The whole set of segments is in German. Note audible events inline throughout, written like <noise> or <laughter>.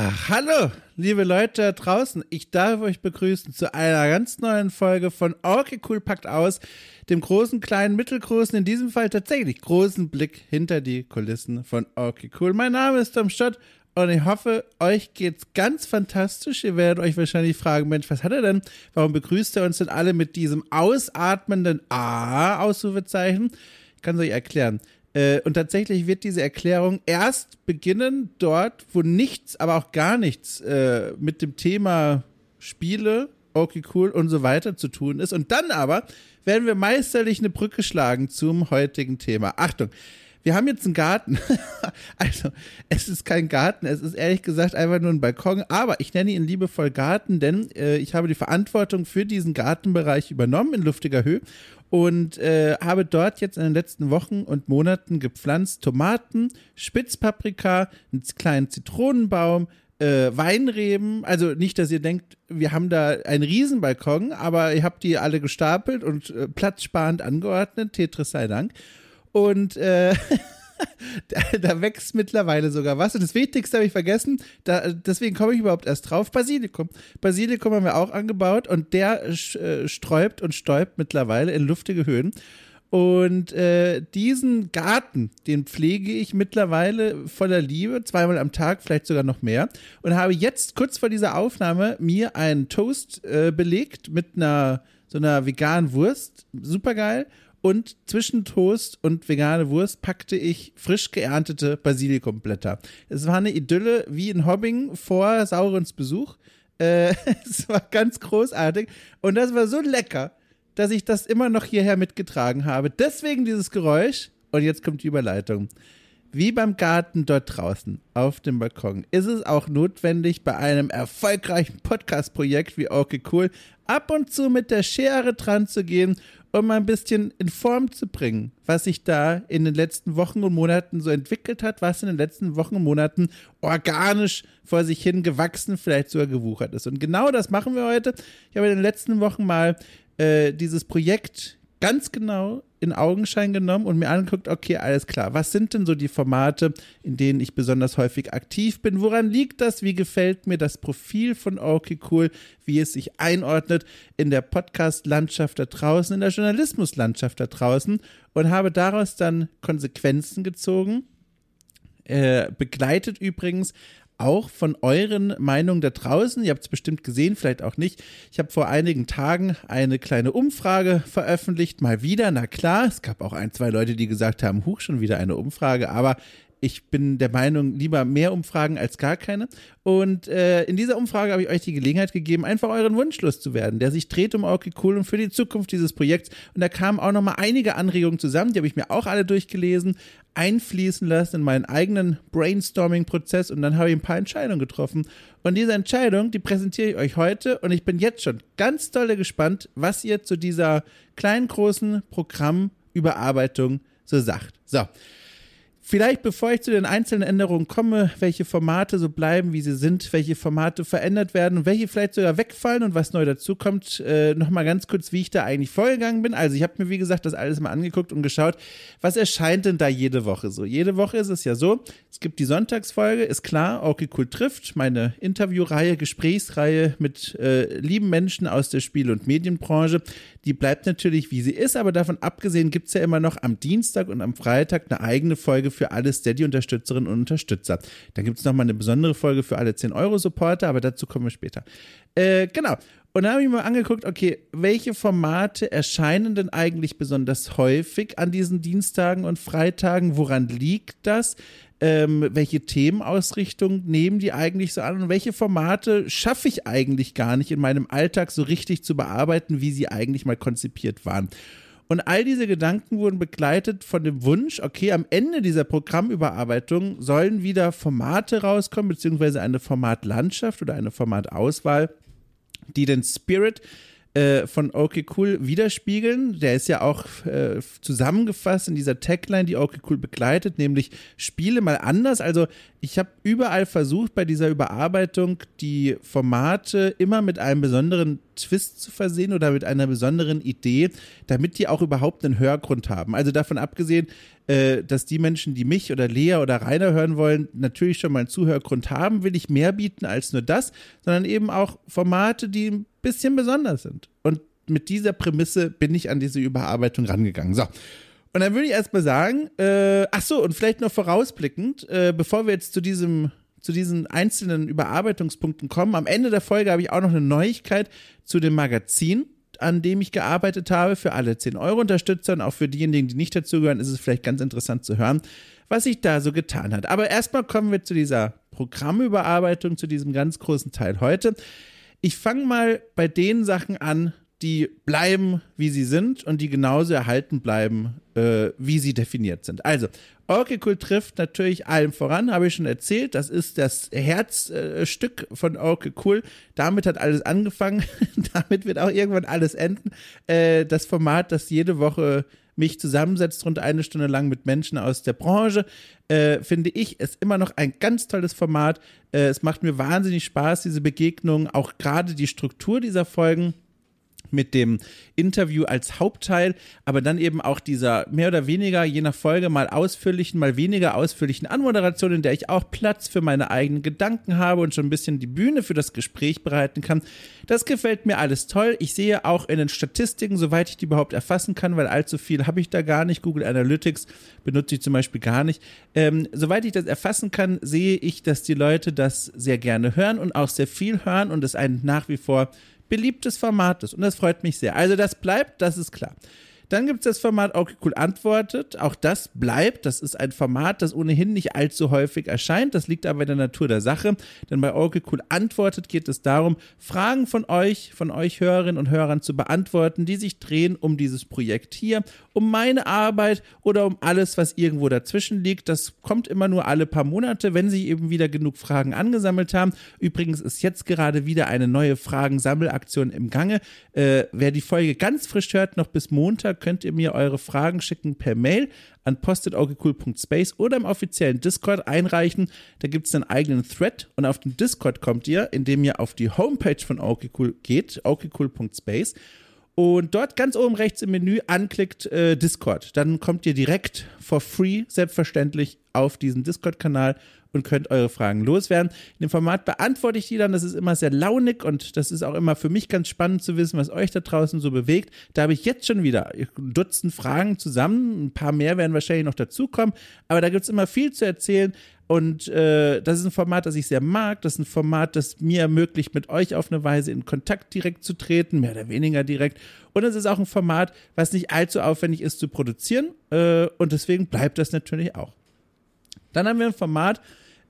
Ja, hallo, liebe Leute da draußen. Ich darf euch begrüßen zu einer ganz neuen Folge von Okay Cool packt aus, dem großen, kleinen, mittelgroßen, in diesem Fall tatsächlich großen Blick hinter die Kulissen von Okay Cool. Mein Name ist Tom Stott und ich hoffe, euch geht's ganz fantastisch. Ihr werdet euch wahrscheinlich fragen, Mensch, was hat er denn? Warum begrüßt er uns denn alle mit diesem ausatmenden A-Ausrufezeichen? Ich kann es euch erklären. Äh, und tatsächlich wird diese Erklärung erst beginnen dort, wo nichts, aber auch gar nichts äh, mit dem Thema Spiele, okay, cool und so weiter zu tun ist. Und dann aber werden wir meisterlich eine Brücke schlagen zum heutigen Thema. Achtung, wir haben jetzt einen Garten. <laughs> also, es ist kein Garten, es ist ehrlich gesagt einfach nur ein Balkon, aber ich nenne ihn liebevoll Garten, denn äh, ich habe die Verantwortung für diesen Gartenbereich übernommen in luftiger Höhe und äh, habe dort jetzt in den letzten Wochen und Monaten gepflanzt Tomaten, Spitzpaprika, einen kleinen Zitronenbaum, äh, Weinreben. Also nicht, dass ihr denkt, wir haben da einen Riesenbalkon, aber ihr habt die alle gestapelt und äh, platzsparend angeordnet. Tetris sei Dank. Und äh, <laughs> da, da, wächst mittlerweile sogar was. Und das Wichtigste habe ich vergessen, da, deswegen komme ich überhaupt erst drauf. Basilikum. Basilikum haben wir auch angebaut und der äh, sträubt und stäubt mittlerweile in luftige Höhen. Und äh, diesen Garten, den pflege ich mittlerweile voller Liebe, zweimal am Tag, vielleicht sogar noch mehr. Und habe jetzt kurz vor dieser Aufnahme mir einen Toast äh, belegt mit einer so einer veganen Wurst. Supergeil. Und zwischen Toast und vegane Wurst packte ich frisch geerntete Basilikumblätter. Es war eine Idylle wie in Hobbing vor Saurons Besuch. Äh, <laughs> es war ganz großartig. Und das war so lecker, dass ich das immer noch hierher mitgetragen habe. Deswegen dieses Geräusch. Und jetzt kommt die Überleitung. Wie beim Garten dort draußen auf dem Balkon ist es auch notwendig, bei einem erfolgreichen Podcast-Projekt wie Okay Cool ab und zu mit der Schere dran zu gehen um ein bisschen in Form zu bringen, was sich da in den letzten Wochen und Monaten so entwickelt hat, was in den letzten Wochen und Monaten organisch vor sich hin gewachsen, vielleicht sogar gewuchert ist. Und genau das machen wir heute. Ich habe in den letzten Wochen mal äh, dieses Projekt ganz genau in Augenschein genommen und mir angeguckt, okay, alles klar, was sind denn so die Formate, in denen ich besonders häufig aktiv bin? Woran liegt das? Wie gefällt mir das Profil von Okay Cool? Wie es sich einordnet in der Podcast-Landschaft da draußen, in der Journalismus-Landschaft da draußen und habe daraus dann Konsequenzen gezogen. Äh, begleitet übrigens auch von euren Meinungen da draußen. Ihr habt es bestimmt gesehen, vielleicht auch nicht. Ich habe vor einigen Tagen eine kleine Umfrage veröffentlicht, mal wieder. Na klar, es gab auch ein, zwei Leute, die gesagt haben, huch, schon wieder eine Umfrage. Aber ich bin der Meinung, lieber mehr Umfragen als gar keine. Und äh, in dieser Umfrage habe ich euch die Gelegenheit gegeben, einfach euren Wunsch loszuwerden, der sich dreht um okay cool und für die Zukunft dieses Projekts. Und da kamen auch nochmal einige Anregungen zusammen, die habe ich mir auch alle durchgelesen, einfließen lassen in meinen eigenen Brainstorming-Prozess und dann habe ich ein paar Entscheidungen getroffen. Und diese Entscheidung, die präsentiere ich euch heute und ich bin jetzt schon ganz dolle gespannt, was ihr zu dieser kleinen, großen Programmüberarbeitung so sagt. So. Vielleicht bevor ich zu den einzelnen Änderungen komme, welche Formate so bleiben, wie sie sind, welche Formate verändert werden und welche vielleicht sogar wegfallen und was neu dazukommt, äh, nochmal ganz kurz, wie ich da eigentlich vorgegangen bin. Also ich habe mir, wie gesagt, das alles mal angeguckt und geschaut, was erscheint denn da jede Woche so. Jede Woche ist es ja so, es gibt die Sonntagsfolge, ist klar, okay, cool trifft, meine Interviewreihe, Gesprächsreihe mit äh, lieben Menschen aus der Spiel- und Medienbranche. Die bleibt natürlich, wie sie ist, aber davon abgesehen gibt es ja immer noch am Dienstag und am Freitag eine eigene Folge für alle Steady-Unterstützerinnen und Unterstützer. Dann gibt es nochmal eine besondere Folge für alle 10-Euro-Supporter, aber dazu kommen wir später. Äh, genau. Und dann habe ich mir angeguckt, okay, welche Formate erscheinen denn eigentlich besonders häufig an diesen Dienstagen und Freitagen? Woran liegt das? Ähm, welche Themenausrichtung nehmen die eigentlich so an und welche Formate schaffe ich eigentlich gar nicht in meinem Alltag so richtig zu bearbeiten, wie sie eigentlich mal konzipiert waren? Und all diese Gedanken wurden begleitet von dem Wunsch, okay, am Ende dieser Programmüberarbeitung sollen wieder Formate rauskommen, beziehungsweise eine Formatlandschaft oder eine Formatauswahl, die den Spirit äh, von Okay Cool widerspiegeln. Der ist ja auch äh, zusammengefasst in dieser Tagline, die Okay Cool begleitet, nämlich Spiele mal anders. Also ich habe überall versucht, bei dieser Überarbeitung die Formate immer mit einem besonderen Twist zu versehen oder mit einer besonderen Idee, damit die auch überhaupt einen Hörgrund haben. Also davon abgesehen, äh, dass die Menschen, die mich oder Lea oder Rainer hören wollen, natürlich schon mal einen Zuhörgrund haben, will ich mehr bieten als nur das, sondern eben auch Formate, die ein bisschen besonders sind. Und mit dieser Prämisse bin ich an diese Überarbeitung rangegangen. So. Und dann würde ich erstmal sagen, äh, ach so, und vielleicht noch vorausblickend, äh, bevor wir jetzt zu diesem zu diesen einzelnen Überarbeitungspunkten kommen. Am Ende der Folge habe ich auch noch eine Neuigkeit zu dem Magazin, an dem ich gearbeitet habe, für alle 10-Euro-Unterstützer und auch für diejenigen, die nicht dazugehören, ist es vielleicht ganz interessant zu hören, was sich da so getan hat. Aber erstmal kommen wir zu dieser Programmüberarbeitung, zu diesem ganz großen Teil heute. Ich fange mal bei den Sachen an, die bleiben, wie sie sind und die genauso erhalten bleiben, äh, wie sie definiert sind. Also, Cool trifft natürlich allem voran, habe ich schon erzählt. Das ist das Herzstück äh, von Cool. Damit hat alles angefangen. <laughs> Damit wird auch irgendwann alles enden. Äh, das Format, das jede Woche mich zusammensetzt, rund eine Stunde lang mit Menschen aus der Branche, äh, finde ich, ist immer noch ein ganz tolles Format. Äh, es macht mir wahnsinnig Spaß, diese Begegnungen, auch gerade die Struktur dieser Folgen mit dem Interview als Hauptteil, aber dann eben auch dieser mehr oder weniger, je nach Folge, mal ausführlichen, mal weniger ausführlichen Anmoderation, in der ich auch Platz für meine eigenen Gedanken habe und schon ein bisschen die Bühne für das Gespräch bereiten kann. Das gefällt mir alles toll. Ich sehe auch in den Statistiken, soweit ich die überhaupt erfassen kann, weil allzu viel habe ich da gar nicht. Google Analytics benutze ich zum Beispiel gar nicht. Ähm, soweit ich das erfassen kann, sehe ich, dass die Leute das sehr gerne hören und auch sehr viel hören und es ein nach wie vor beliebtes Format ist. Und das freut mich sehr. Also das bleibt, das ist klar. Dann gibt es das Format Okay Cool antwortet. Auch das bleibt. Das ist ein Format, das ohnehin nicht allzu häufig erscheint. Das liegt aber in der Natur der Sache. Denn bei Okay Cool antwortet geht es darum, Fragen von euch, von euch Hörerinnen und Hörern zu beantworten, die sich drehen um dieses Projekt hier, um meine Arbeit oder um alles, was irgendwo dazwischen liegt. Das kommt immer nur alle paar Monate, wenn sich eben wieder genug Fragen angesammelt haben. Übrigens ist jetzt gerade wieder eine neue Fragensammelaktion im Gange. Äh, wer die Folge ganz frisch hört, noch bis Montag könnt ihr mir eure Fragen schicken per Mail an postetaugecool.space oder im offiziellen Discord einreichen. Da gibt es einen eigenen Thread und auf den Discord kommt ihr, indem ihr auf die Homepage von Augecool geht, augecool.space und dort ganz oben rechts im Menü anklickt äh, Discord. Dann kommt ihr direkt for free, selbstverständlich, auf diesen Discord-Kanal und könnt eure Fragen loswerden. In dem Format beantworte ich die dann. Das ist immer sehr launig und das ist auch immer für mich ganz spannend zu wissen, was euch da draußen so bewegt. Da habe ich jetzt schon wieder ein Dutzend Fragen zusammen. Ein paar mehr werden wahrscheinlich noch dazukommen. Aber da gibt es immer viel zu erzählen. Und äh, das ist ein Format, das ich sehr mag. Das ist ein Format, das mir ermöglicht, mit euch auf eine Weise in Kontakt direkt zu treten, mehr oder weniger direkt. Und es ist auch ein Format, was nicht allzu aufwendig ist zu produzieren. Äh, und deswegen bleibt das natürlich auch. Dann haben wir ein Format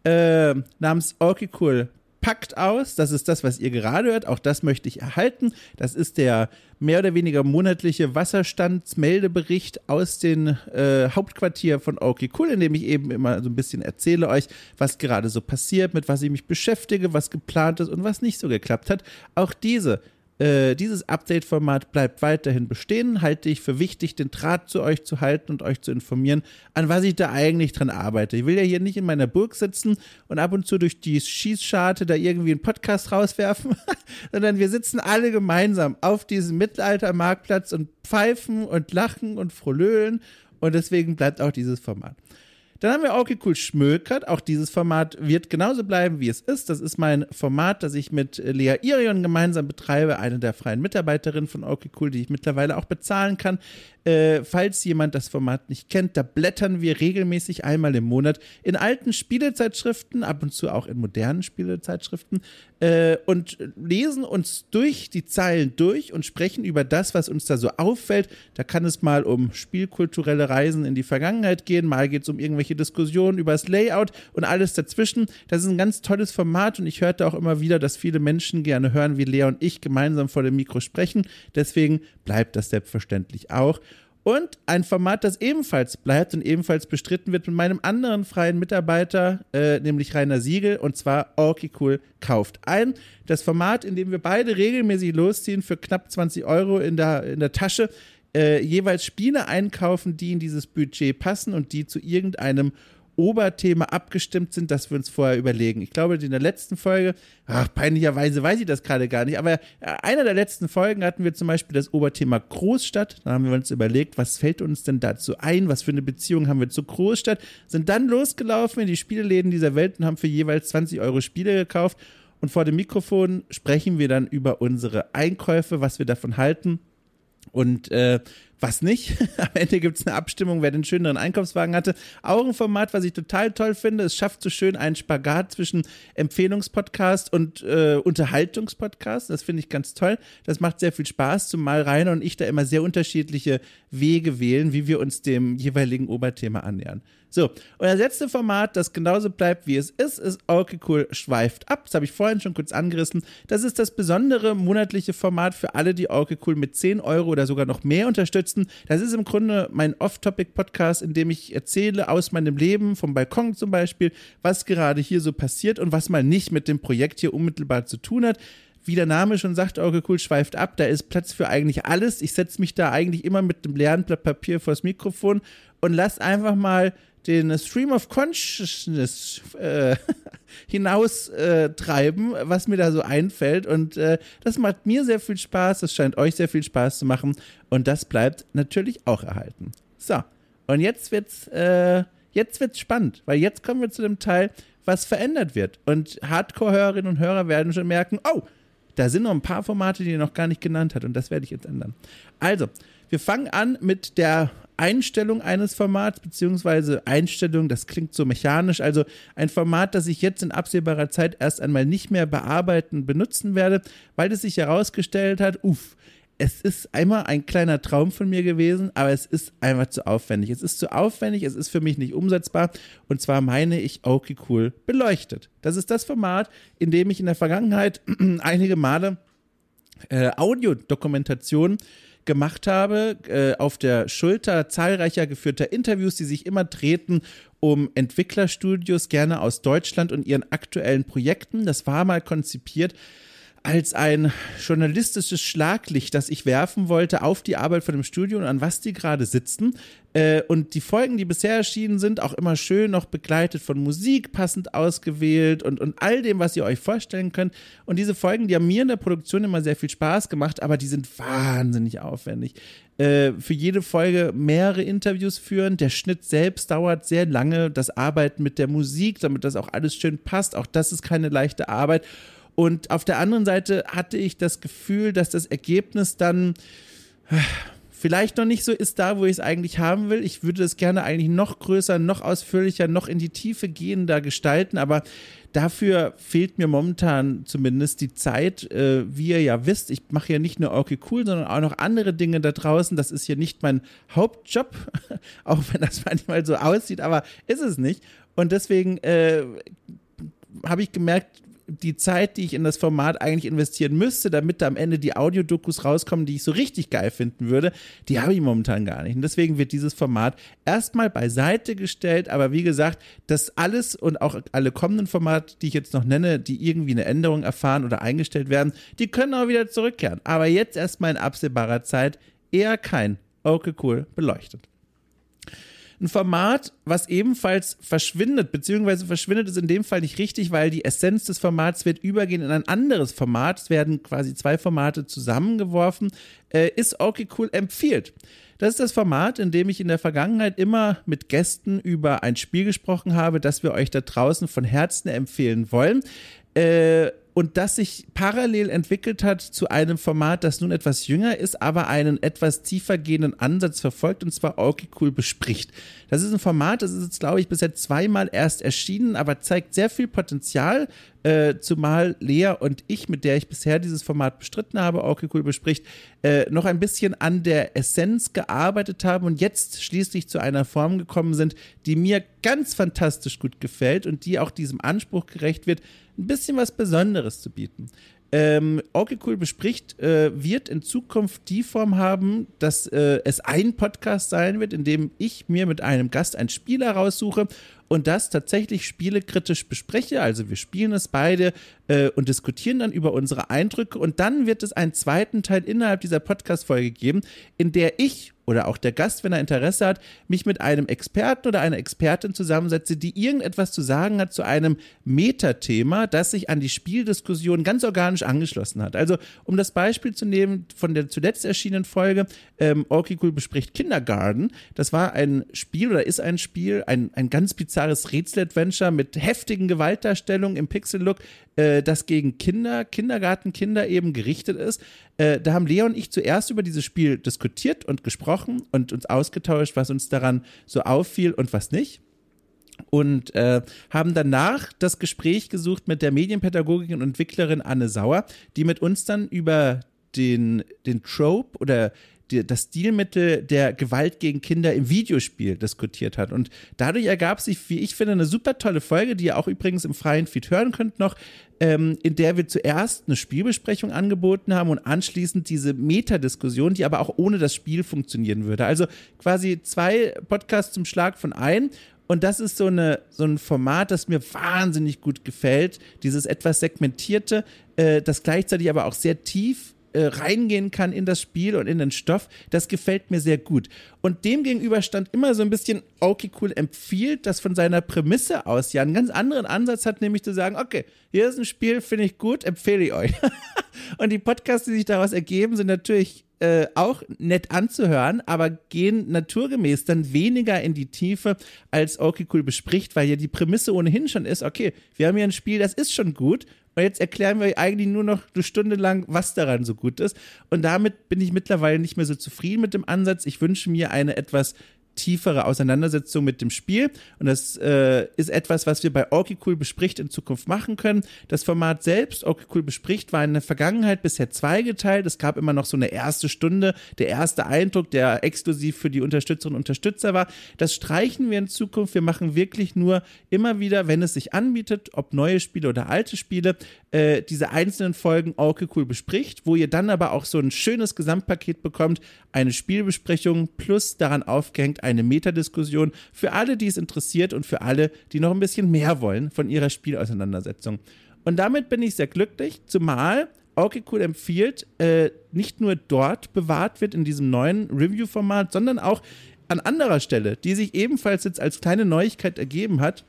äh, namens Cool packt aus. Das ist das, was ihr gerade hört. Auch das möchte ich erhalten. Das ist der mehr oder weniger monatliche Wasserstandsmeldebericht aus dem äh, Hauptquartier von Cool, in dem ich eben immer so ein bisschen erzähle euch, was gerade so passiert, mit was ich mich beschäftige, was geplant ist und was nicht so geklappt hat. Auch diese äh, dieses Update-Format bleibt weiterhin bestehen. Halte ich für wichtig, den Draht zu euch zu halten und euch zu informieren, an was ich da eigentlich dran arbeite. Ich will ja hier nicht in meiner Burg sitzen und ab und zu durch die Schießscharte da irgendwie einen Podcast rauswerfen, <laughs> sondern wir sitzen alle gemeinsam auf diesem Mittelaltermarktplatz und pfeifen und lachen und frohlöhlen. Und deswegen bleibt auch dieses Format. Dann haben wir Okay Cool Schmökert. Auch dieses Format wird genauso bleiben, wie es ist. Das ist mein Format, das ich mit Lea Irion gemeinsam betreibe, eine der freien Mitarbeiterinnen von Okay Cool, die ich mittlerweile auch bezahlen kann. Äh, falls jemand das Format nicht kennt, da blättern wir regelmäßig einmal im Monat in alten Spielezeitschriften, ab und zu auch in modernen Spielezeitschriften äh, und lesen uns durch die Zeilen durch und sprechen über das, was uns da so auffällt. Da kann es mal um spielkulturelle Reisen in die Vergangenheit gehen, mal geht es um irgendwelche Diskussionen über das Layout und alles dazwischen. Das ist ein ganz tolles Format und ich hörte auch immer wieder, dass viele Menschen gerne hören, wie Lea und ich gemeinsam vor dem Mikro sprechen. Deswegen bleibt das selbstverständlich auch. Und ein Format, das ebenfalls bleibt und ebenfalls bestritten wird mit meinem anderen freien Mitarbeiter, äh, nämlich Rainer Siegel, und zwar Orky Cool kauft ein. Das Format, in dem wir beide regelmäßig losziehen für knapp 20 Euro in der, in der Tasche, äh, jeweils Spiele einkaufen, die in dieses Budget passen und die zu irgendeinem Oberthema abgestimmt sind, dass wir uns vorher überlegen. Ich glaube, in der letzten Folge, ach, peinlicherweise weiß ich das gerade gar nicht, aber einer der letzten Folgen hatten wir zum Beispiel das Oberthema Großstadt. Da haben wir uns überlegt, was fällt uns denn dazu ein? Was für eine Beziehung haben wir zur Großstadt? Sind dann losgelaufen in die Spieleläden dieser Welt und haben für jeweils 20 Euro Spiele gekauft. Und vor dem Mikrofon sprechen wir dann über unsere Einkäufe, was wir davon halten. Und äh, was nicht. <laughs> Am Ende gibt es eine Abstimmung, wer den schöneren Einkaufswagen hatte. Auch ein Format, was ich total toll finde. Es schafft so schön einen Spagat zwischen Empfehlungspodcast und äh, Unterhaltungspodcast. Das finde ich ganz toll. Das macht sehr viel Spaß, zumal Rainer und ich da immer sehr unterschiedliche Wege wählen, wie wir uns dem jeweiligen Oberthema annähern. So, und das letzte Format, das genauso bleibt, wie es ist, ist Okay Cool schweift ab. Das habe ich vorhin schon kurz angerissen. Das ist das besondere monatliche Format für alle, die Okay Cool mit 10 Euro oder sogar noch mehr unterstützen. Das ist im Grunde mein Off-Topic-Podcast, in dem ich erzähle aus meinem Leben, vom Balkon zum Beispiel, was gerade hier so passiert und was mal nicht mit dem Projekt hier unmittelbar zu tun hat wie der Name schon sagt, okay, cool, schweift ab. Da ist Platz für eigentlich alles. Ich setze mich da eigentlich immer mit dem leeren Blatt Papier vors Mikrofon und lass einfach mal den Stream of Consciousness äh, <laughs> hinaus äh, was mir da so einfällt. Und äh, das macht mir sehr viel Spaß, das scheint euch sehr viel Spaß zu machen. Und das bleibt natürlich auch erhalten. So, und jetzt wird's, äh, jetzt wird's spannend, weil jetzt kommen wir zu dem Teil, was verändert wird. Und Hardcore-Hörerinnen und Hörer werden schon merken, oh, da sind noch ein paar Formate, die ihr noch gar nicht genannt hat. Und das werde ich jetzt ändern. Also, wir fangen an mit der Einstellung eines Formats, beziehungsweise Einstellung, das klingt so mechanisch, also ein Format, das ich jetzt in absehbarer Zeit erst einmal nicht mehr bearbeiten, benutzen werde, weil es sich herausgestellt hat, uff, es ist einmal ein kleiner Traum von mir gewesen, aber es ist einfach zu aufwendig. Es ist zu aufwendig, es ist für mich nicht umsetzbar. Und zwar meine ich Okay Cool beleuchtet. Das ist das Format, in dem ich in der Vergangenheit <clears throat> einige Male äh, Audiodokumentationen gemacht habe, äh, auf der Schulter zahlreicher geführter Interviews, die sich immer treten um Entwicklerstudios, gerne aus Deutschland und ihren aktuellen Projekten. Das war mal konzipiert als ein journalistisches Schlaglicht, das ich werfen wollte auf die Arbeit von dem Studio und an was die gerade sitzen. Äh, und die Folgen, die bisher erschienen sind, auch immer schön noch begleitet von Musik, passend ausgewählt und, und all dem, was ihr euch vorstellen könnt. Und diese Folgen, die haben mir in der Produktion immer sehr viel Spaß gemacht, aber die sind wahnsinnig aufwendig. Äh, für jede Folge mehrere Interviews führen. Der Schnitt selbst dauert sehr lange. Das Arbeiten mit der Musik, damit das auch alles schön passt, auch das ist keine leichte Arbeit. Und auf der anderen Seite hatte ich das Gefühl, dass das Ergebnis dann äh, vielleicht noch nicht so ist da, wo ich es eigentlich haben will. Ich würde es gerne eigentlich noch größer, noch ausführlicher, noch in die Tiefe gehender gestalten, aber dafür fehlt mir momentan zumindest die Zeit. Äh, wie ihr ja wisst, ich mache ja nicht nur okay cool, sondern auch noch andere Dinge da draußen. Das ist hier nicht mein Hauptjob, <laughs> auch wenn das manchmal so aussieht, aber ist es nicht. Und deswegen äh, habe ich gemerkt, die Zeit, die ich in das Format eigentlich investieren müsste, damit da am Ende die Audiodokus rauskommen, die ich so richtig geil finden würde, die habe ich momentan gar nicht. Und deswegen wird dieses Format erstmal beiseite gestellt. Aber wie gesagt, das alles und auch alle kommenden Formate, die ich jetzt noch nenne, die irgendwie eine Änderung erfahren oder eingestellt werden, die können auch wieder zurückkehren. Aber jetzt erstmal in absehbarer Zeit eher kein Okay Cool beleuchtet. Ein Format, was ebenfalls verschwindet, beziehungsweise verschwindet ist in dem Fall nicht richtig, weil die Essenz des Formats wird übergehen in ein anderes Format. Es werden quasi zwei Formate zusammengeworfen. Äh, ist okay cool empfiehlt. Das ist das Format, in dem ich in der Vergangenheit immer mit Gästen über ein Spiel gesprochen habe, das wir euch da draußen von Herzen empfehlen wollen. Äh, und das sich parallel entwickelt hat zu einem Format, das nun etwas jünger ist, aber einen etwas tiefer gehenden Ansatz verfolgt und zwar Okay Cool bespricht. Das ist ein Format, das ist jetzt, glaube ich, bisher zweimal erst erschienen, aber zeigt sehr viel Potenzial, äh, zumal Lea und ich, mit der ich bisher dieses Format bestritten habe, Okay Cool bespricht, äh, noch ein bisschen an der Essenz gearbeitet haben und jetzt schließlich zu einer Form gekommen sind, die mir ganz fantastisch gut gefällt und die auch diesem Anspruch gerecht wird, ein bisschen was Besonderes zu bieten. Ähm, okay Cool bespricht, äh, wird in Zukunft die Form haben, dass äh, es ein Podcast sein wird, in dem ich mir mit einem Gast ein Spiel heraussuche und das tatsächlich spielekritisch bespreche. Also wir spielen es beide äh, und diskutieren dann über unsere Eindrücke und dann wird es einen zweiten Teil innerhalb dieser Podcast-Folge geben, in der ich oder auch der Gast, wenn er Interesse hat, mich mit einem Experten oder einer Expertin zusammensetze, die irgendetwas zu sagen hat zu einem Metathema, das sich an die Spieldiskussion ganz organisch angeschlossen hat. Also, um das Beispiel zu nehmen von der zuletzt erschienenen Folge, ähm, Okay Cool bespricht Kindergarten. Das war ein Spiel oder ist ein Spiel, ein, ein ganz bizarres Rätsel-Adventure mit heftigen Gewaltdarstellungen im Pixel-Look, äh, das gegen Kinder, Kindergartenkinder eben gerichtet ist. Äh, da haben Lea und ich zuerst über dieses Spiel diskutiert und gesprochen und uns ausgetauscht, was uns daran so auffiel und was nicht. Und äh, haben danach das Gespräch gesucht mit der Medienpädagogin und Entwicklerin Anne Sauer, die mit uns dann über den, den Trope oder die, das Stilmittel der Gewalt gegen Kinder im Videospiel diskutiert hat. Und dadurch ergab sich, wie ich finde, eine super tolle Folge, die ihr auch übrigens im freien Feed hören könnt noch, ähm, in der wir zuerst eine Spielbesprechung angeboten haben und anschließend diese Metadiskussion, die aber auch ohne das Spiel funktionieren würde. Also quasi zwei Podcasts zum Schlag von ein. Und das ist so, eine, so ein Format, das mir wahnsinnig gut gefällt. Dieses etwas segmentierte, äh, das gleichzeitig aber auch sehr tief äh, reingehen kann in das Spiel und in den Stoff, das gefällt mir sehr gut. Und dem gegenüber stand immer so ein bisschen, okay, cool, empfiehlt, das von seiner Prämisse aus ja einen ganz anderen Ansatz hat, nämlich zu sagen, okay, hier ist ein Spiel, finde ich gut, empfehle ich euch. <laughs> und die Podcasts, die sich daraus ergeben, sind natürlich äh, auch nett anzuhören, aber gehen naturgemäß dann weniger in die Tiefe, als Okay Cool bespricht, weil ja die Prämisse ohnehin schon ist, okay, wir haben hier ein Spiel, das ist schon gut und jetzt erklären wir eigentlich nur noch eine Stunde lang, was daran so gut ist. Und damit bin ich mittlerweile nicht mehr so zufrieden mit dem Ansatz. Ich wünsche mir eine etwas tiefere Auseinandersetzung mit dem Spiel. Und das äh, ist etwas, was wir bei Orky Cool bespricht in Zukunft machen können. Das Format selbst, Orky Cool bespricht, war in der Vergangenheit bisher zweigeteilt. Es gab immer noch so eine erste Stunde, der erste Eindruck, der exklusiv für die Unterstützerinnen und Unterstützer war. Das streichen wir in Zukunft. Wir machen wirklich nur immer wieder, wenn es sich anbietet, ob neue Spiele oder alte Spiele, äh, diese einzelnen Folgen Orky Cool bespricht, wo ihr dann aber auch so ein schönes Gesamtpaket bekommt, eine Spielbesprechung plus daran aufgehängt eine Metadiskussion für alle, die es interessiert und für alle, die noch ein bisschen mehr wollen von ihrer Spielauseinandersetzung. Und damit bin ich sehr glücklich, zumal Okay Cool empfiehlt, äh, nicht nur dort bewahrt wird in diesem neuen Review-Format, sondern auch an anderer Stelle, die sich ebenfalls jetzt als kleine Neuigkeit ergeben hat.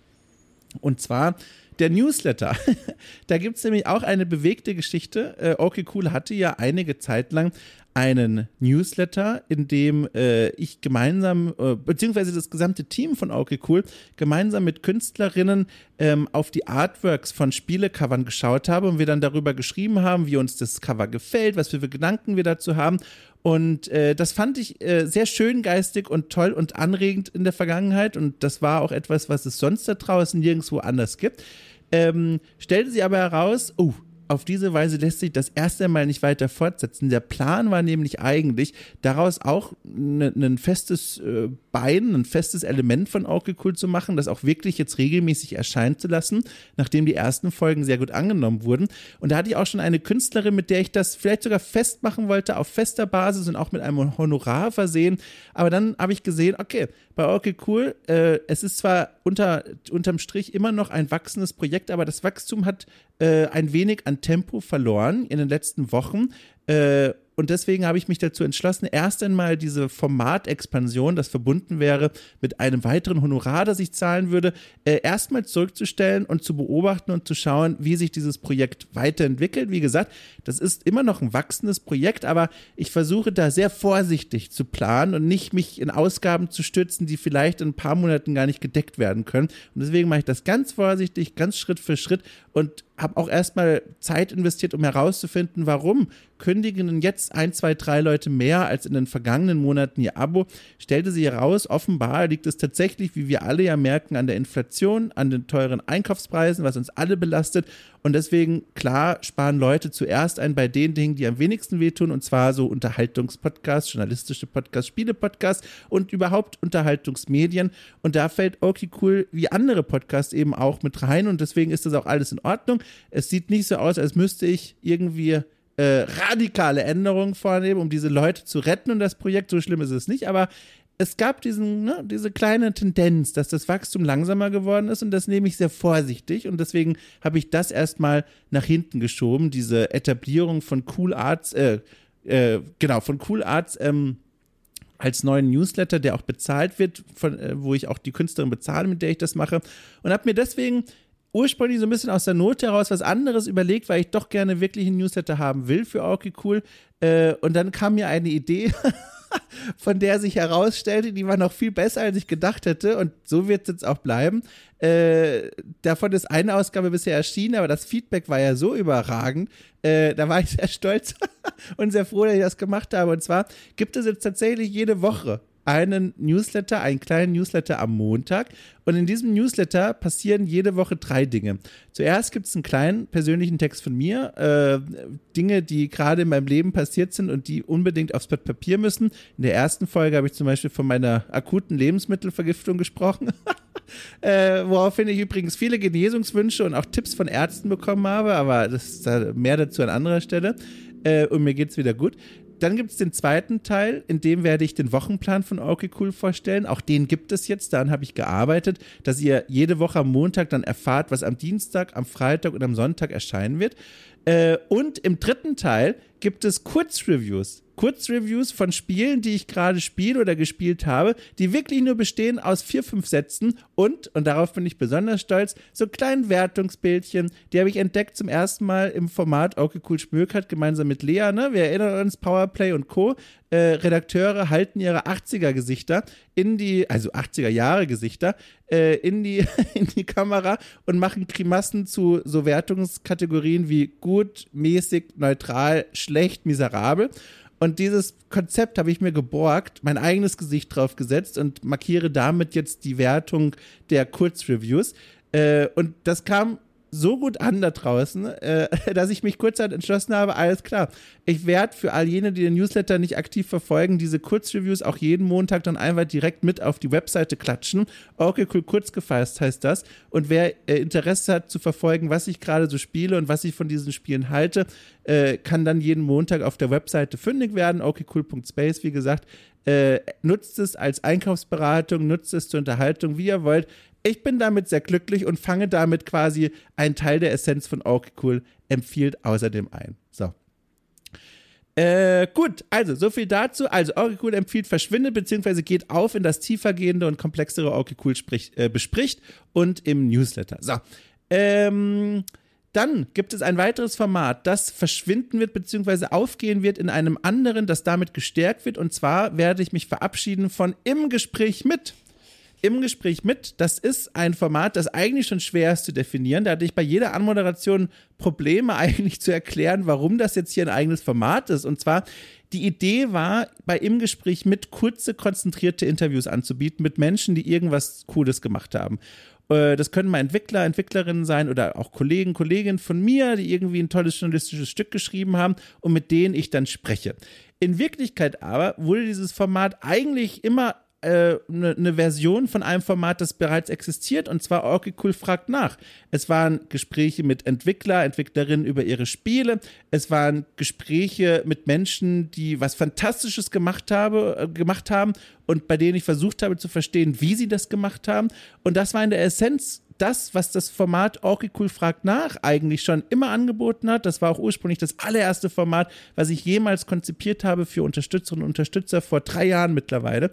Und zwar der Newsletter. <laughs> da gibt es nämlich auch eine bewegte Geschichte. Äh, okay Cool hatte ja einige Zeit lang einen Newsletter, in dem äh, ich gemeinsam, äh, beziehungsweise das gesamte Team von Okay Cool, gemeinsam mit Künstlerinnen ähm, auf die Artworks von Spielecovern geschaut habe und wir dann darüber geschrieben haben, wie uns das Cover gefällt, was für Gedanken wir dazu haben. Und äh, das fand ich äh, sehr schön geistig und toll und anregend in der Vergangenheit. Und das war auch etwas, was es sonst da draußen nirgendwo anders gibt. Ähm, stellte sie aber heraus, oh, auf diese Weise lässt sich das erste Mal nicht weiter fortsetzen. Der Plan war nämlich eigentlich, daraus auch ein ne, festes äh, Bein, ein festes Element von Orky Cool zu machen, das auch wirklich jetzt regelmäßig erscheinen zu lassen, nachdem die ersten Folgen sehr gut angenommen wurden. Und da hatte ich auch schon eine Künstlerin, mit der ich das vielleicht sogar festmachen wollte, auf fester Basis und auch mit einem Honorar versehen. Aber dann habe ich gesehen, okay, bei Orky Cool, äh, es ist zwar unter, unterm Strich immer noch ein wachsendes Projekt, aber das Wachstum hat äh, ein wenig an Tempo verloren in den letzten Wochen. Äh, und deswegen habe ich mich dazu entschlossen, erst einmal diese Formatexpansion, das verbunden wäre mit einem weiteren Honorar, das ich zahlen würde, äh, erstmal zurückzustellen und zu beobachten und zu schauen, wie sich dieses Projekt weiterentwickelt. Wie gesagt, das ist immer noch ein wachsendes Projekt, aber ich versuche da sehr vorsichtig zu planen und nicht mich in Ausgaben zu stützen, die vielleicht in ein paar Monaten gar nicht gedeckt werden können. Und deswegen mache ich das ganz vorsichtig, ganz Schritt für Schritt und habe auch erstmal Zeit investiert, um herauszufinden, warum kündigen denn jetzt ein, zwei, drei Leute mehr als in den vergangenen Monaten ihr Abo. Stellte sich heraus, offenbar liegt es tatsächlich, wie wir alle ja merken, an der Inflation, an den teuren Einkaufspreisen, was uns alle belastet. Und deswegen, klar, sparen Leute zuerst ein bei den Dingen, die am wenigsten wehtun, und zwar so Unterhaltungspodcasts, journalistische Podcasts, Spiele-Podcasts und überhaupt Unterhaltungsmedien. Und da fällt okay cool wie andere Podcasts eben auch mit rein. Und deswegen ist das auch alles in Ordnung. Es sieht nicht so aus, als müsste ich irgendwie äh, radikale Änderungen vornehmen, um diese Leute zu retten und das Projekt, so schlimm ist es nicht, aber es gab diesen, ne, diese kleine Tendenz, dass das Wachstum langsamer geworden ist und das nehme ich sehr vorsichtig und deswegen habe ich das erstmal nach hinten geschoben, diese Etablierung von Cool Arts, äh, äh, genau, von Cool Arts ähm, als neuen Newsletter, der auch bezahlt wird, von, äh, wo ich auch die Künstlerin bezahle, mit der ich das mache. Und habe mir deswegen ursprünglich so ein bisschen aus der Not heraus was anderes überlegt, weil ich doch gerne wirklich einen Newsletter haben will für Orky Cool. Äh, und dann kam mir eine Idee, <laughs> von der sich herausstellte, die war noch viel besser, als ich gedacht hätte. Und so wird es jetzt auch bleiben. Äh, davon ist eine Ausgabe bisher erschienen, aber das Feedback war ja so überragend. Äh, da war ich sehr stolz <laughs> und sehr froh, dass ich das gemacht habe. Und zwar gibt es jetzt tatsächlich jede Woche einen Newsletter, einen kleinen Newsletter am Montag. Und in diesem Newsletter passieren jede Woche drei Dinge. Zuerst gibt es einen kleinen persönlichen Text von mir, äh, Dinge, die gerade in meinem Leben passiert sind und die unbedingt aufs Blatt Papier müssen. In der ersten Folge habe ich zum Beispiel von meiner akuten Lebensmittelvergiftung gesprochen, <laughs> äh, woraufhin ich übrigens viele Genesungswünsche und auch Tipps von Ärzten bekommen habe, aber das ist mehr dazu an anderer Stelle. Äh, und mir geht es wieder gut. Dann gibt es den zweiten Teil, in dem werde ich den Wochenplan von Okay Cool vorstellen. Auch den gibt es jetzt, daran habe ich gearbeitet, dass ihr jede Woche am Montag dann erfahrt, was am Dienstag, am Freitag und am Sonntag erscheinen wird. Äh, und im dritten Teil gibt es Kurzreviews. Kurzreviews von Spielen, die ich gerade spiele oder gespielt habe, die wirklich nur bestehen aus vier, fünf Sätzen und, und darauf bin ich besonders stolz, so kleinen Wertungsbildchen, die habe ich entdeckt zum ersten Mal im Format Okay Cool Schmökert gemeinsam mit Lea, ne? Wir erinnern uns, Powerplay und Co. Äh, Redakteure halten ihre 80er-Gesichter in die, also 80er-Jahre-Gesichter, äh, in, die, <laughs> in die Kamera und machen Grimassen zu so Wertungskategorien wie gut, mäßig, neutral, schlecht, miserabel. Und dieses Konzept habe ich mir geborgt, mein eigenes Gesicht drauf gesetzt und markiere damit jetzt die Wertung der Kurzreviews. Äh, und das kam so gut an da draußen, äh, <laughs> dass ich mich kurzzeit entschlossen habe, alles klar, ich werde für all jene, die den Newsletter nicht aktiv verfolgen, diese Kurzreviews auch jeden Montag dann einfach direkt mit auf die Webseite klatschen. Okay, cool, kurz gefasst heißt das. Und wer äh, Interesse hat zu verfolgen, was ich gerade so spiele und was ich von diesen Spielen halte, äh, kann dann jeden Montag auf der Webseite fündig werden. okcool.space, wie gesagt, äh, nutzt es als Einkaufsberatung, nutzt es zur Unterhaltung, wie ihr wollt. Ich bin damit sehr glücklich und fange damit quasi einen Teil der Essenz von Okay Cool empfiehlt außerdem ein. So. Äh, gut, also so viel dazu. Also Okay Cool empfiehlt verschwindet bzw. geht auf in das tiefergehende und komplexere Okay Cool sprich, äh, bespricht und im Newsletter. So. Ähm, dann gibt es ein weiteres Format, das verschwinden wird bzw. aufgehen wird in einem anderen, das damit gestärkt wird. Und zwar werde ich mich verabschieden von Im Gespräch mit im Gespräch mit. Das ist ein Format, das eigentlich schon schwer ist zu definieren. Da hatte ich bei jeder Anmoderation Probleme <laughs> eigentlich zu erklären, warum das jetzt hier ein eigenes Format ist. Und zwar, die Idee war, bei im Gespräch mit kurze, konzentrierte Interviews anzubieten mit Menschen, die irgendwas Cooles gemacht haben. Äh, das können mal Entwickler, Entwicklerinnen sein oder auch Kollegen, Kolleginnen von mir, die irgendwie ein tolles journalistisches Stück geschrieben haben und mit denen ich dann spreche. In Wirklichkeit aber wurde dieses Format eigentlich immer eine, äh, eine Version von einem Format, das bereits existiert, und zwar Orky fragt nach. Es waren Gespräche mit Entwickler, Entwicklerinnen über ihre Spiele. Es waren Gespräche mit Menschen, die was Fantastisches gemacht, habe, äh, gemacht haben und bei denen ich versucht habe zu verstehen, wie sie das gemacht haben. Und das war in der Essenz das, was das Format Orky fragt nach eigentlich schon immer angeboten hat. Das war auch ursprünglich das allererste Format, was ich jemals konzipiert habe für Unterstützerinnen und Unterstützer vor drei Jahren mittlerweile.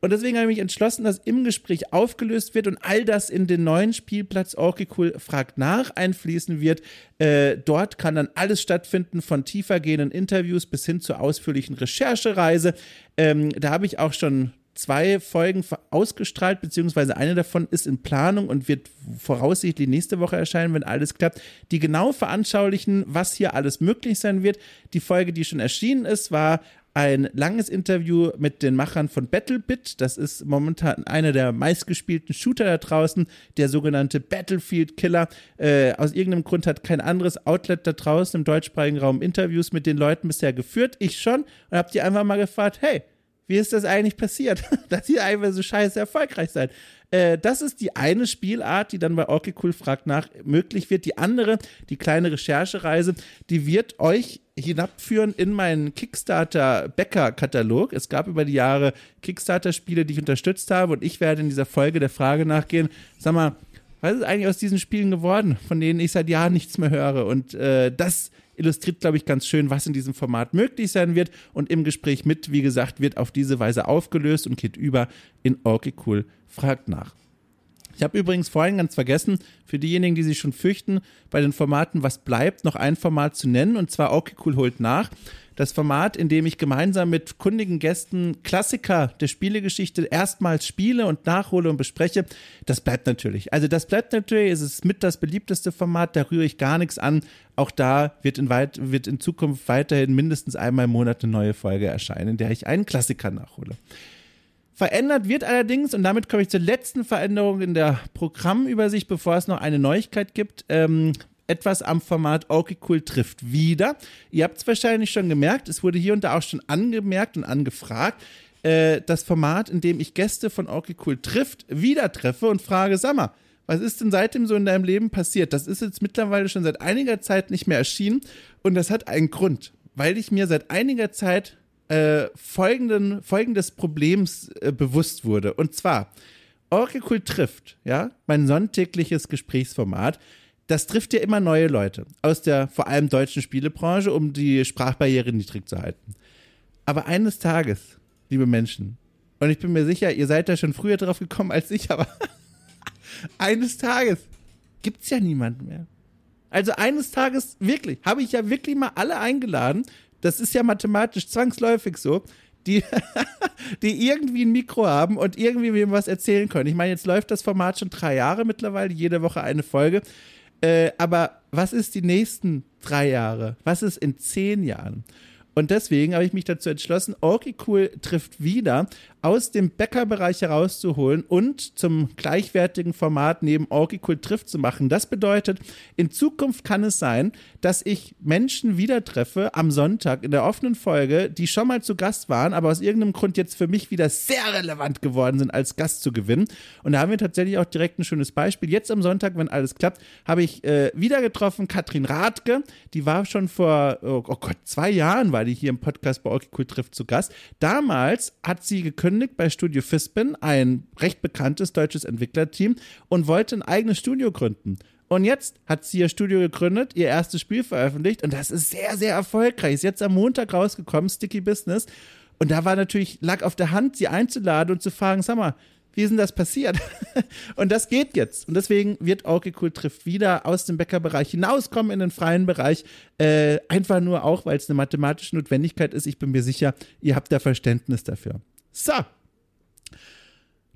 Und deswegen habe ich mich entschlossen, dass im Gespräch aufgelöst wird und all das in den neuen Spielplatz Orky Cool fragt nach einfließen wird. Äh, dort kann dann alles stattfinden, von tiefergehenden Interviews bis hin zur ausführlichen Recherchereise. Ähm, da habe ich auch schon zwei Folgen ausgestrahlt, beziehungsweise eine davon ist in Planung und wird voraussichtlich nächste Woche erscheinen, wenn alles klappt, die genau veranschaulichen, was hier alles möglich sein wird. Die Folge, die schon erschienen ist, war ein langes Interview mit den Machern von BattleBit. Das ist momentan einer der meistgespielten Shooter da draußen, der sogenannte Battlefield Killer. Äh, aus irgendeinem Grund hat kein anderes Outlet da draußen im deutschsprachigen Raum Interviews mit den Leuten bisher geführt. Ich schon und habe die einfach mal gefragt, hey, wie ist das eigentlich passiert, <laughs> dass ihr einfach so scheiße erfolgreich seid? Äh, das ist die eine Spielart, die dann bei Okay Cool fragt nach möglich wird. Die andere, die kleine Recherchereise, die wird euch hinabführen in meinen Kickstarter-Bäcker-Katalog. Es gab über die Jahre Kickstarter-Spiele, die ich unterstützt habe und ich werde in dieser Folge der Frage nachgehen, sag mal, was ist eigentlich aus diesen Spielen geworden, von denen ich seit Jahren nichts mehr höre? Und äh, das illustriert, glaube ich, ganz schön, was in diesem Format möglich sein wird. Und im Gespräch mit, wie gesagt, wird auf diese Weise aufgelöst und geht über in Okay Cool fragt nach. Ich habe übrigens vorhin ganz vergessen, für diejenigen, die sich schon fürchten, bei den Formaten Was bleibt, noch ein Format zu nennen, und zwar Okay Cool holt nach. Das Format, in dem ich gemeinsam mit kundigen Gästen Klassiker der Spielegeschichte erstmals spiele und nachhole und bespreche, das bleibt natürlich. Also das bleibt natürlich, es ist mit das beliebteste Format, da rühre ich gar nichts an. Auch da wird in, weit, wird in Zukunft weiterhin mindestens einmal im Monat eine neue Folge erscheinen, in der ich einen Klassiker nachhole. Verändert wird allerdings, und damit komme ich zur letzten Veränderung in der Programmübersicht, bevor es noch eine Neuigkeit gibt, ähm, etwas am Format Okay Cool trifft wieder. Ihr habt es wahrscheinlich schon gemerkt, es wurde hier und da auch schon angemerkt und angefragt. Äh, das Format, in dem ich Gäste von Okay Cool trifft, wieder treffe und frage, sag mal, was ist denn seitdem so in deinem Leben passiert? Das ist jetzt mittlerweile schon seit einiger Zeit nicht mehr erschienen und das hat einen Grund, weil ich mir seit einiger Zeit äh, folgenden, folgendes Problems äh, bewusst wurde. Und zwar, Oracle trifft, ja, mein sonntägliches Gesprächsformat, das trifft ja immer neue Leute aus der vor allem deutschen Spielebranche, um die Sprachbarriere niedrig zu halten. Aber eines Tages, liebe Menschen, und ich bin mir sicher, ihr seid da schon früher drauf gekommen als ich, aber <laughs> eines Tages gibt es ja niemanden mehr. Also eines Tages wirklich, habe ich ja wirklich mal alle eingeladen, das ist ja mathematisch zwangsläufig so, die, <laughs> die irgendwie ein Mikro haben und irgendwie wem was erzählen können. Ich meine, jetzt läuft das Format schon drei Jahre mittlerweile, jede Woche eine Folge. Äh, aber was ist die nächsten drei Jahre? Was ist in zehn Jahren? Und deswegen habe ich mich dazu entschlossen, Orky Cool trifft wieder aus dem Bäckerbereich herauszuholen und zum gleichwertigen Format neben Cool trifft zu machen. Das bedeutet, in Zukunft kann es sein, dass ich Menschen wieder treffe am Sonntag in der offenen Folge, die schon mal zu Gast waren, aber aus irgendeinem Grund jetzt für mich wieder sehr relevant geworden sind, als Gast zu gewinnen. Und da haben wir tatsächlich auch direkt ein schönes Beispiel. Jetzt am Sonntag, wenn alles klappt, habe ich äh, wieder getroffen Katrin Radke. Die war schon vor, oh, oh Gott, zwei Jahren war die hier im Podcast bei Cool trifft zu Gast. Damals hat sie gekündigt bei Studio Fispin, ein recht bekanntes deutsches Entwicklerteam, und wollte ein eigenes Studio gründen. Und jetzt hat sie ihr Studio gegründet, ihr erstes Spiel veröffentlicht und das ist sehr, sehr erfolgreich. Ist jetzt am Montag rausgekommen, Sticky Business. Und da war natürlich, lag auf der Hand, sie einzuladen und zu fragen, sag mal, wie ist denn das passiert? <laughs> und das geht jetzt. Und deswegen wird Okay Cool trifft wieder aus dem Bäckerbereich hinauskommen in den freien Bereich. Äh, einfach nur auch, weil es eine mathematische Notwendigkeit ist. Ich bin mir sicher, ihr habt da Verständnis dafür. So,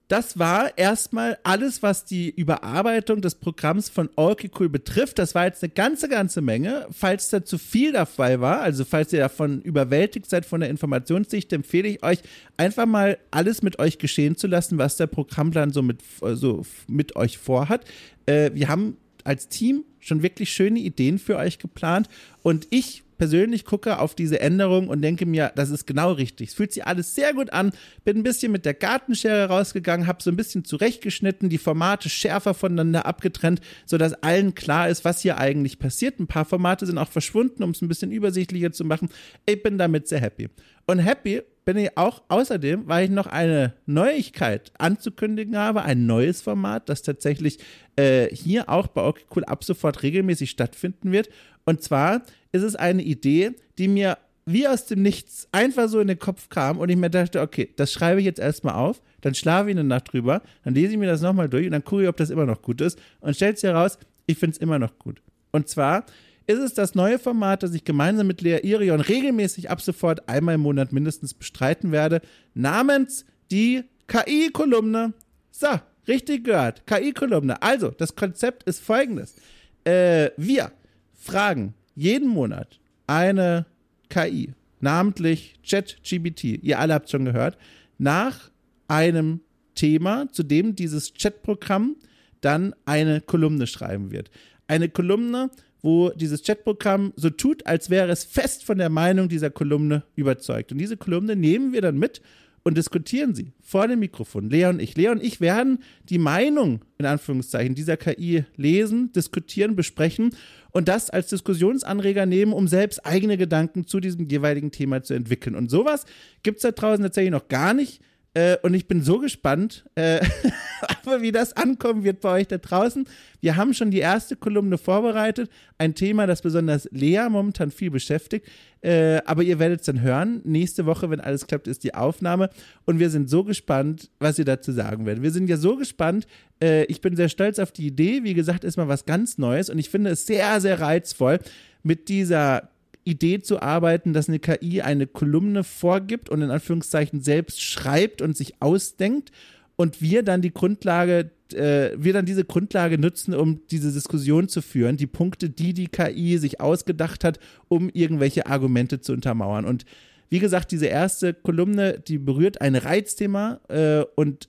das war erstmal alles, was die Überarbeitung des Programms von Okay Cool betrifft. Das war jetzt eine ganze, ganze Menge. Falls da zu viel dabei war, also falls ihr davon überwältigt seid von der Informationssicht, empfehle ich euch, einfach mal alles mit euch geschehen zu lassen, was der Programmplan so mit, so mit euch vorhat. Äh, wir haben als Team schon wirklich schöne Ideen für euch geplant und ich persönlich gucke auf diese Änderung und denke mir, das ist genau richtig. Es fühlt sich alles sehr gut an. Bin ein bisschen mit der Gartenschere rausgegangen, habe so ein bisschen zurechtgeschnitten, die Formate schärfer voneinander abgetrennt, sodass allen klar ist, was hier eigentlich passiert. Ein paar Formate sind auch verschwunden, um es ein bisschen übersichtlicher zu machen. Ich bin damit sehr happy. Und happy bin ich auch außerdem, weil ich noch eine Neuigkeit anzukündigen habe, ein neues Format, das tatsächlich äh, hier auch bei okay Cool ab sofort regelmäßig stattfinden wird. Und zwar ist es eine Idee, die mir wie aus dem Nichts einfach so in den Kopf kam und ich mir dachte, okay, das schreibe ich jetzt erstmal auf, dann schlafe ich eine Nacht drüber, dann lese ich mir das nochmal durch und dann gucke ich, ob das immer noch gut ist und stellt sich heraus, ich finde es immer noch gut. Und zwar ist es das neue Format, das ich gemeinsam mit Lea Irion regelmäßig ab sofort einmal im Monat mindestens bestreiten werde, namens die KI-Kolumne. So, richtig gehört, KI-Kolumne. Also, das Konzept ist folgendes. Äh, wir fragen jeden Monat eine KI, namentlich ChatGBT, ihr alle habt schon gehört, nach einem Thema, zu dem dieses Chatprogramm dann eine Kolumne schreiben wird. Eine Kolumne, wo dieses Chatprogramm so tut, als wäre es fest von der Meinung dieser Kolumne überzeugt. Und diese Kolumne nehmen wir dann mit und diskutieren sie vor dem Mikrofon. Lea und ich. Lea und ich werden die Meinung, in Anführungszeichen, dieser KI lesen, diskutieren, besprechen und das als Diskussionsanreger nehmen, um selbst eigene Gedanken zu diesem jeweiligen Thema zu entwickeln. Und sowas gibt es da draußen tatsächlich noch gar nicht. Äh, und ich bin so gespannt, äh, <laughs> wie das ankommen wird bei euch da draußen. Wir haben schon die erste Kolumne vorbereitet. Ein Thema, das besonders Lea momentan viel beschäftigt. Äh, aber ihr werdet es dann hören. Nächste Woche, wenn alles klappt, ist die Aufnahme. Und wir sind so gespannt, was ihr dazu sagen werdet. Wir sind ja so gespannt. Äh, ich bin sehr stolz auf die Idee. Wie gesagt, ist mal was ganz Neues. Und ich finde es sehr, sehr reizvoll, mit dieser Idee zu arbeiten, dass eine KI eine Kolumne vorgibt und in Anführungszeichen selbst schreibt und sich ausdenkt und wir dann die Grundlage, äh, wir dann diese Grundlage nutzen, um diese Diskussion zu führen, die Punkte, die die KI sich ausgedacht hat, um irgendwelche Argumente zu untermauern. Und wie gesagt, diese erste Kolumne, die berührt ein Reizthema äh, und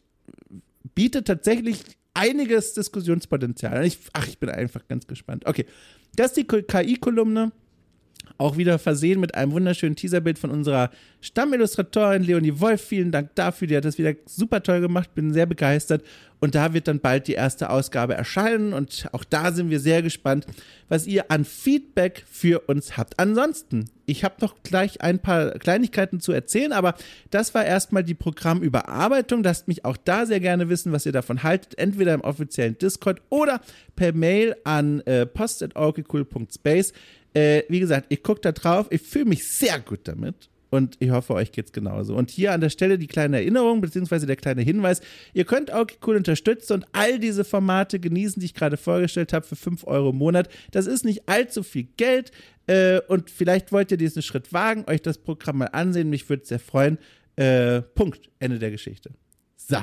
bietet tatsächlich einiges Diskussionspotenzial. Ich, ach, ich bin einfach ganz gespannt. Okay, das ist die KI-Kolumne. Auch wieder versehen mit einem wunderschönen Teaserbild von unserer Stammillustratorin Leonie Wolf. Vielen Dank dafür. Die hat das wieder super toll gemacht. Bin sehr begeistert. Und da wird dann bald die erste Ausgabe erscheinen. Und auch da sind wir sehr gespannt, was ihr an Feedback für uns habt. Ansonsten, ich habe noch gleich ein paar Kleinigkeiten zu erzählen, aber das war erstmal die Programmüberarbeitung. Lasst mich auch da sehr gerne wissen, was ihr davon haltet. Entweder im offiziellen Discord oder per Mail an äh, post.orgecool.space. Äh, wie gesagt, ich gucke da drauf, ich fühle mich sehr gut damit. Und ich hoffe, euch geht es genauso. Und hier an der Stelle die kleine Erinnerung, beziehungsweise der kleine Hinweis. Ihr könnt auch cool unterstützen und all diese Formate genießen, die ich gerade vorgestellt habe, für 5 Euro im Monat. Das ist nicht allzu viel Geld. Äh, und vielleicht wollt ihr diesen Schritt wagen, euch das Programm mal ansehen. Mich würde es sehr freuen. Äh, Punkt. Ende der Geschichte. So.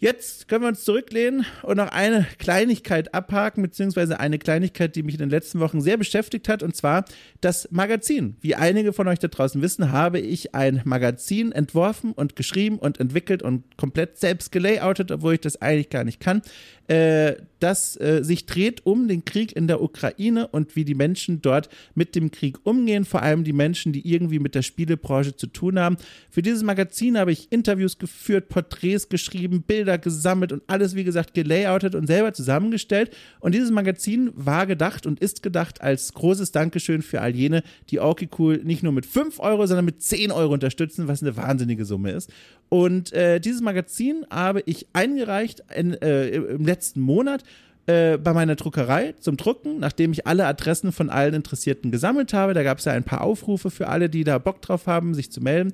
Jetzt können wir uns zurücklehnen und noch eine Kleinigkeit abhaken, beziehungsweise eine Kleinigkeit, die mich in den letzten Wochen sehr beschäftigt hat, und zwar das Magazin. Wie einige von euch da draußen wissen, habe ich ein Magazin entworfen und geschrieben und entwickelt und komplett selbst gelayoutet, obwohl ich das eigentlich gar nicht kann äh, das äh, sich dreht um den Krieg in der Ukraine und wie die Menschen dort mit dem Krieg umgehen, vor allem die Menschen, die irgendwie mit der Spielebranche zu tun haben. Für dieses Magazin habe ich Interviews geführt, Porträts geschrieben, Bilder gesammelt und alles, wie gesagt, gelayoutet und selber zusammengestellt. Und dieses Magazin war gedacht und ist gedacht als großes Dankeschön für all jene, die Orky Cool nicht nur mit 5 Euro, sondern mit 10 Euro unterstützen, was eine wahnsinnige Summe ist. Und äh, dieses Magazin habe ich eingereicht in, äh, im letzten Monat äh, bei meiner Druckerei zum Drucken, nachdem ich alle Adressen von allen Interessierten gesammelt habe. Da gab es ja ein paar Aufrufe für alle, die da Bock drauf haben, sich zu melden.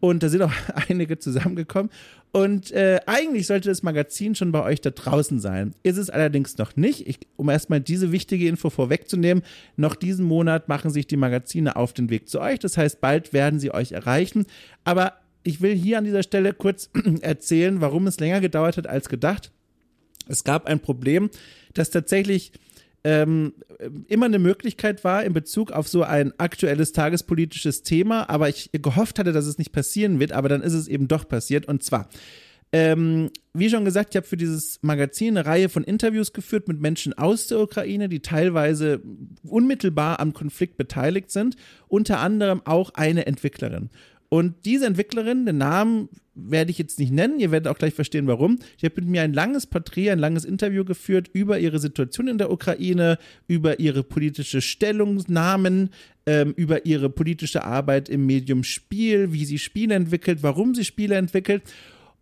Und da sind auch <laughs> einige zusammengekommen. Und äh, eigentlich sollte das Magazin schon bei euch da draußen sein. Ist es allerdings noch nicht. Ich, um erstmal diese wichtige Info vorwegzunehmen, noch diesen Monat machen sich die Magazine auf den Weg zu euch. Das heißt, bald werden sie euch erreichen. Aber ich will hier an dieser Stelle kurz <clears throat> erzählen, warum es länger gedauert hat als gedacht. Es gab ein Problem, das tatsächlich ähm, immer eine Möglichkeit war in Bezug auf so ein aktuelles tagespolitisches Thema, aber ich gehofft hatte, dass es nicht passieren wird, aber dann ist es eben doch passiert. Und zwar, ähm, wie schon gesagt, ich habe für dieses Magazin eine Reihe von Interviews geführt mit Menschen aus der Ukraine, die teilweise unmittelbar am Konflikt beteiligt sind, unter anderem auch eine Entwicklerin. Und diese Entwicklerin, den Namen werde ich jetzt nicht nennen, ihr werdet auch gleich verstehen, warum. Ich habe mit mir ein langes Porträt, ein langes Interview geführt über ihre Situation in der Ukraine, über ihre politische Stellungnahmen, ähm, über ihre politische Arbeit im Medium Spiel, wie sie Spiele entwickelt, warum sie Spiele entwickelt.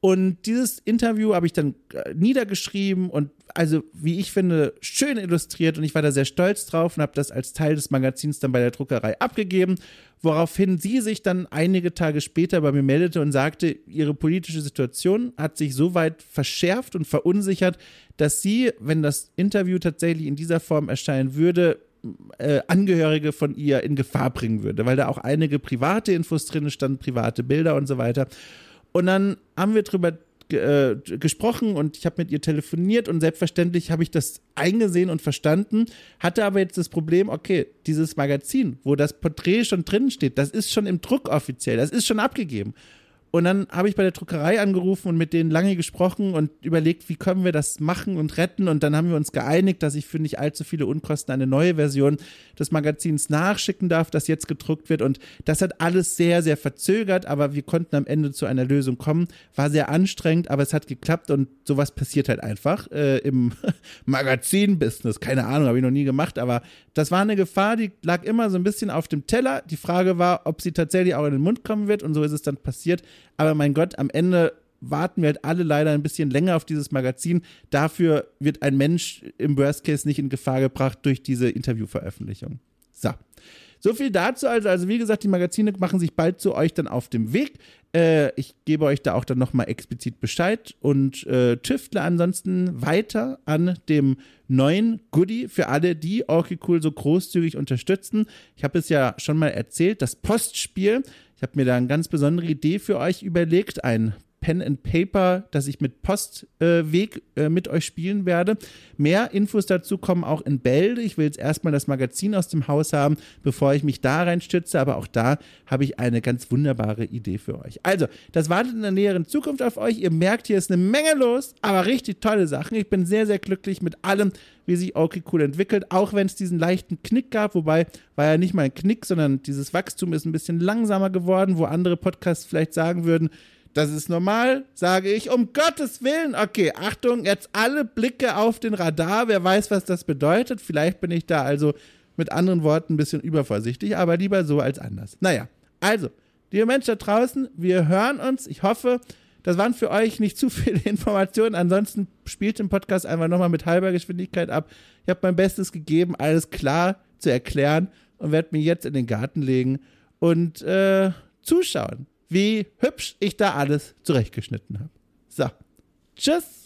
Und dieses Interview habe ich dann äh, niedergeschrieben und also, wie ich finde, schön illustriert und ich war da sehr stolz drauf und habe das als Teil des Magazins dann bei der Druckerei abgegeben, woraufhin sie sich dann einige Tage später bei mir meldete und sagte, ihre politische Situation hat sich so weit verschärft und verunsichert, dass sie, wenn das Interview tatsächlich in dieser Form erscheinen würde, äh, Angehörige von ihr in Gefahr bringen würde, weil da auch einige private Infos drin standen, private Bilder und so weiter. Und dann haben wir drüber äh, gesprochen und ich habe mit ihr telefoniert und selbstverständlich habe ich das eingesehen und verstanden, hatte aber jetzt das Problem, okay, dieses Magazin, wo das Porträt schon drin steht, das ist schon im Druck offiziell, das ist schon abgegeben. Und dann habe ich bei der Druckerei angerufen und mit denen lange gesprochen und überlegt, wie können wir das machen und retten. Und dann haben wir uns geeinigt, dass ich für nicht allzu viele Unkosten eine neue Version des Magazins nachschicken darf, das jetzt gedruckt wird. Und das hat alles sehr, sehr verzögert, aber wir konnten am Ende zu einer Lösung kommen. War sehr anstrengend, aber es hat geklappt und sowas passiert halt einfach äh, im <laughs> Magazin-Business. Keine Ahnung, habe ich noch nie gemacht, aber das war eine Gefahr, die lag immer so ein bisschen auf dem Teller. Die Frage war, ob sie tatsächlich auch in den Mund kommen wird und so ist es dann passiert. Aber mein Gott, am Ende warten wir halt alle leider ein bisschen länger auf dieses Magazin. Dafür wird ein Mensch im Worst Case nicht in Gefahr gebracht durch diese Interviewveröffentlichung. So. So viel dazu. Also, also wie gesagt, die Magazine machen sich bald zu euch dann auf dem Weg. Äh, ich gebe euch da auch dann nochmal explizit Bescheid und äh, tüftle ansonsten weiter an dem neuen Goodie für alle, die Orky Cool so großzügig unterstützen. Ich habe es ja schon mal erzählt, das Postspiel. Ich habe mir da eine ganz besondere Idee für euch überlegt, ein Pen and Paper, das ich mit Postweg äh, äh, mit euch spielen werde. Mehr Infos dazu kommen auch in Bälde. Ich will jetzt erstmal das Magazin aus dem Haus haben, bevor ich mich da reinstütze, aber auch da habe ich eine ganz wunderbare Idee für euch. Also, das wartet in der näheren Zukunft auf euch. Ihr merkt, hier ist eine Menge los, aber richtig tolle Sachen. Ich bin sehr, sehr glücklich mit allem, wie sich okay cool entwickelt, auch wenn es diesen leichten Knick gab, wobei war ja nicht mal ein Knick, sondern dieses Wachstum ist ein bisschen langsamer geworden, wo andere Podcasts vielleicht sagen würden, das ist normal, sage ich. Um Gottes Willen. Okay, Achtung, jetzt alle Blicke auf den Radar. Wer weiß, was das bedeutet. Vielleicht bin ich da also mit anderen Worten ein bisschen übervorsichtig, aber lieber so als anders. Naja, also, liebe Menschen da draußen, wir hören uns. Ich hoffe, das waren für euch nicht zu viele <laughs> Informationen. Ansonsten spielt den Podcast einfach nochmal mit halber Geschwindigkeit ab. Ich habe mein Bestes gegeben, alles klar zu erklären und werde mich jetzt in den Garten legen und äh, zuschauen wie hübsch ich da alles zurechtgeschnitten habe. So, tschüss.